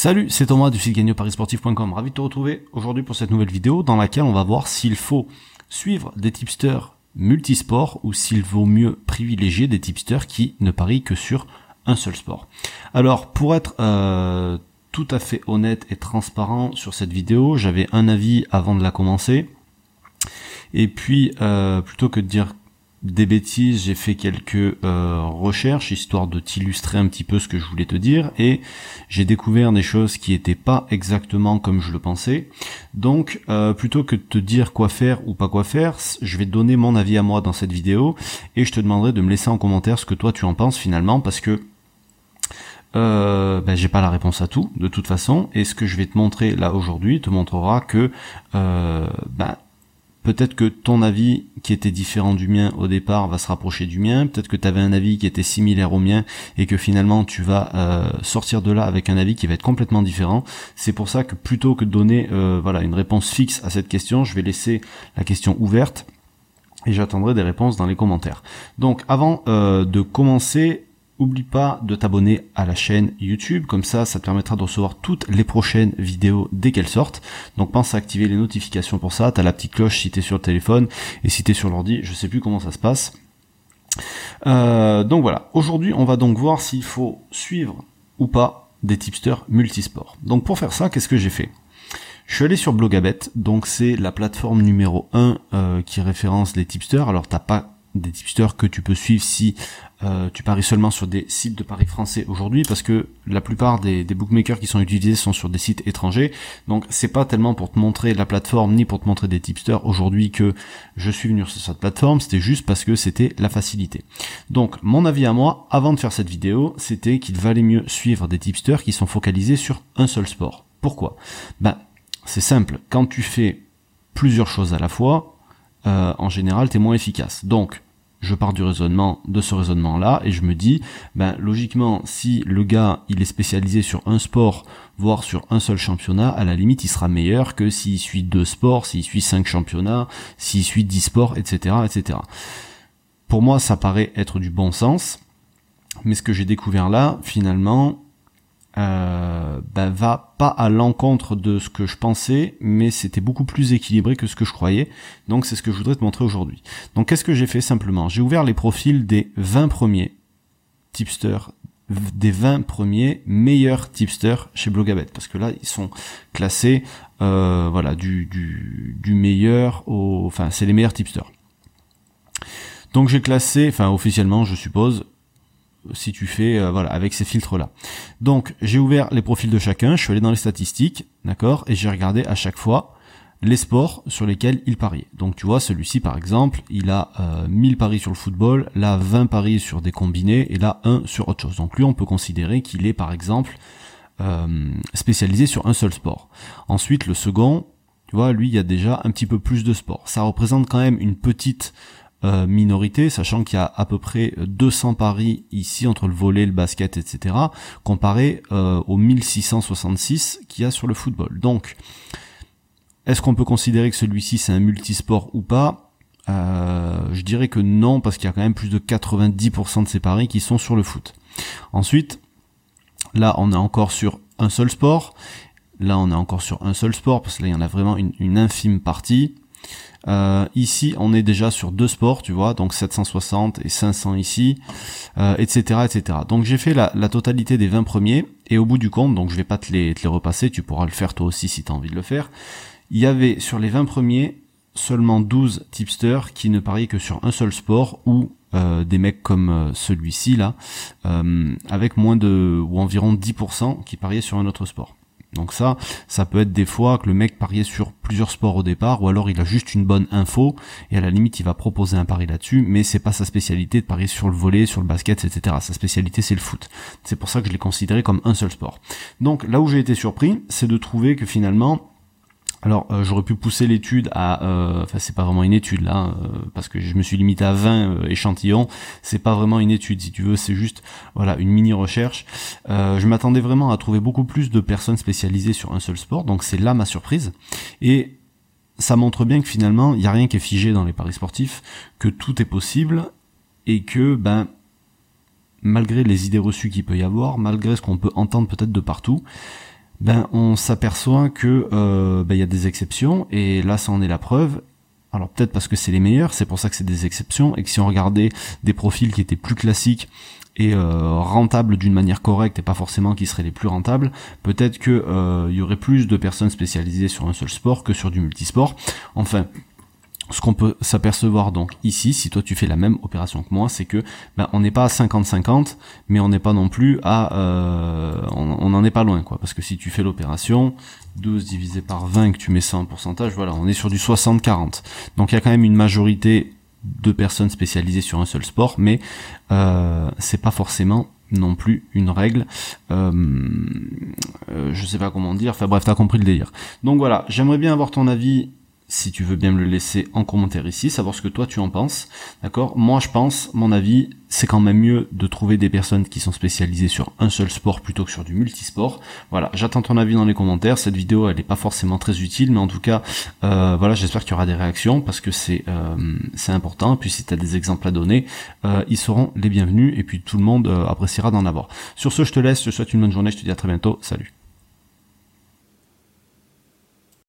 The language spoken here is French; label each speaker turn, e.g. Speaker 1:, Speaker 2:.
Speaker 1: Salut, c'est Thomas du site gagnoparisportif.com. Ravi de te retrouver aujourd'hui pour cette nouvelle vidéo dans laquelle on va voir s'il faut suivre des tipsters multisports ou s'il vaut mieux privilégier des tipsters qui ne parient que sur un seul sport. Alors, pour être euh, tout à fait honnête et transparent sur cette vidéo, j'avais un avis avant de la commencer. Et puis, euh, plutôt que de dire des bêtises, j'ai fait quelques euh, recherches histoire de t'illustrer un petit peu ce que je voulais te dire et j'ai découvert des choses qui étaient pas exactement comme je le pensais. Donc euh, plutôt que de te dire quoi faire ou pas quoi faire, je vais donner mon avis à moi dans cette vidéo et je te demanderai de me laisser en commentaire ce que toi tu en penses finalement parce que euh, ben, j'ai pas la réponse à tout de toute façon et ce que je vais te montrer là aujourd'hui te montrera que euh, ben, Peut-être que ton avis qui était différent du mien au départ va se rapprocher du mien. Peut-être que tu avais un avis qui était similaire au mien et que finalement tu vas euh, sortir de là avec un avis qui va être complètement différent. C'est pour ça que plutôt que de donner euh, voilà une réponse fixe à cette question, je vais laisser la question ouverte et j'attendrai des réponses dans les commentaires. Donc avant euh, de commencer, Oublie pas de t'abonner à la chaîne YouTube, comme ça ça te permettra de recevoir toutes les prochaines vidéos dès qu'elles sortent. Donc pense à activer les notifications pour ça, t'as la petite cloche si t'es sur le téléphone et si t'es sur l'ordi, je sais plus comment ça se passe. Euh, donc voilà, aujourd'hui on va donc voir s'il faut suivre ou pas des tipsters multisports. Donc pour faire ça, qu'est-ce que j'ai fait? Je suis allé sur Blogabet, donc c'est la plateforme numéro 1 euh, qui référence les tipsters. Alors t'as pas des tipsters que tu peux suivre si euh, tu paries seulement sur des sites de paris français aujourd'hui parce que la plupart des, bookmakers qui sont utilisés sont sur des sites étrangers. Donc c'est pas tellement pour te montrer la plateforme ni pour te montrer des tipsters aujourd'hui que je suis venu sur cette plateforme. C'était juste parce que c'était la facilité. Donc mon avis à moi avant de faire cette vidéo c'était qu'il valait mieux suivre des tipsters qui sont focalisés sur un seul sport. Pourquoi? Ben c'est simple. Quand tu fais plusieurs choses à la fois euh, en général, t'es moins efficace. Donc, je pars du raisonnement, de ce raisonnement-là, et je me dis, ben, logiquement, si le gars, il est spécialisé sur un sport, voire sur un seul championnat, à la limite, il sera meilleur que s'il suit deux sports, s'il suit cinq championnats, s'il suit dix sports, etc., etc. Pour moi, ça paraît être du bon sens, mais ce que j'ai découvert là, finalement, euh, ben, va pas à l'encontre de ce que je pensais, mais c'était beaucoup plus équilibré que ce que je croyais. Donc c'est ce que je voudrais te montrer aujourd'hui. Donc qu'est-ce que j'ai fait simplement? J'ai ouvert les profils des 20 premiers tipsters, des 20 premiers meilleurs tipsters chez Blogabet, parce que là ils sont classés, euh, voilà, du, du, du meilleur au, enfin c'est les meilleurs tipsters. Donc j'ai classé, enfin officiellement je suppose, si tu fais euh, voilà avec ces filtres là. Donc j'ai ouvert les profils de chacun, je suis allé dans les statistiques, d'accord, et j'ai regardé à chaque fois les sports sur lesquels il pariait. Donc tu vois, celui-ci par exemple, il a 1000 euh, paris sur le football, là 20 paris sur des combinés et là 1 sur autre chose. Donc lui on peut considérer qu'il est par exemple euh, spécialisé sur un seul sport. Ensuite le second, tu vois, lui il y a déjà un petit peu plus de sport. Ça représente quand même une petite euh, minorité, sachant qu'il y a à peu près 200 paris ici entre le volet, le basket, etc., comparé euh, aux 1666 qu'il y a sur le football. Donc, est-ce qu'on peut considérer que celui-ci c'est un multisport ou pas? Euh, Je dirais que non, parce qu'il y a quand même plus de 90% de ces paris qui sont sur le foot. Ensuite, là on est encore sur un seul sport. Là on est encore sur un seul sport, parce que là il y en a vraiment une infime partie. Euh, ici, on est déjà sur deux sports, tu vois, donc 760 et 500 ici, euh, etc., etc. Donc j'ai fait la, totalité des 20 premiers, et au bout du compte, donc je vais pas te les, te les repasser, tu pourras le faire toi aussi si tu as envie de le faire. Il y avait sur les 20 premiers seulement 12 tipsters qui ne pariaient que sur un seul sport ou euh, des mecs comme celui-ci là, avec moins de ou environ 10% qui pariaient sur un autre sport. Donc ça, ça peut être des fois que le mec pariait sur plusieurs sports au départ, ou alors il a juste une bonne info, et à la limite il va proposer un pari là-dessus, mais c'est pas sa spécialité de parier sur le volet, sur le basket, etc. Sa spécialité c'est le foot. C'est pour ça que je l'ai considéré comme un seul sport. Donc là où j'ai été surpris, c'est de trouver que finalement, alors euh, j'aurais pu pousser l'étude à, euh, enfin c'est pas vraiment une étude là, euh, parce que je me suis limité à 20 échantillons. C'est pas vraiment une étude, si tu veux, c'est juste voilà une mini recherche. je m'attendais vraiment à trouver beaucoup plus de personnes spécialisées sur un seul sport, donc c'est là ma surprise. Et ça montre bien que finalement il y a rien qui est figé dans les paris sportifs, que tout est possible et que ben malgré les idées reçues qu'il peut y avoir, malgré ce qu'on peut entendre peut-être de partout, ben on s'aperçoit que euh, ben, il y a des exceptions et là ça en est la preuve. Alors peut-être parce que c'est les meilleurs, c'est pour ça que c'est des exceptions et que si on regardait des profils qui étaient plus classiques et euh, rentables d'une manière correcte et pas forcément qui seraient les plus rentables, peut-être que euh, il y aurait plus de personnes spécialisées sur un seul sport que sur du multisport. Enfin, ce qu'on peut s'apercevoir donc ici, si toi tu fais la même opération que moi, c'est que ben, on n'est pas à 50-50, mais on n'est pas non plus à... Euh, on n'en est pas loin, quoi. Parce que si tu fais l'opération, 12 divisé par 20, que tu mets ça en pourcentage, voilà, on est sur du 60-40. Donc il y a quand même une majorité de personnes spécialisées sur un seul sport, mais euh, c'est pas forcément non plus une règle. Euh, euh, je sais pas comment dire. Enfin bref, t'as compris le délire. Donc voilà, j'aimerais bien avoir ton avis si tu veux bien me le laisser en commentaire ici, savoir ce que toi tu en penses. D'accord? Moi je pense, mon avis, c'est quand même mieux de trouver des personnes qui sont spécialisées sur un seul sport plutôt que sur du multisport. Voilà, j'attends ton avis dans les commentaires. Cette vidéo elle n'est pas forcément très utile, mais en tout cas, euh, voilà, j'espère qu'il y aura des réactions parce que c'est euh, important. Puis si tu as des exemples à donner, euh, ils seront les bienvenus et puis tout le monde appréciera d'en avoir. Sur ce, je te laisse, je te souhaite une bonne journée, je te dis à très bientôt, salut.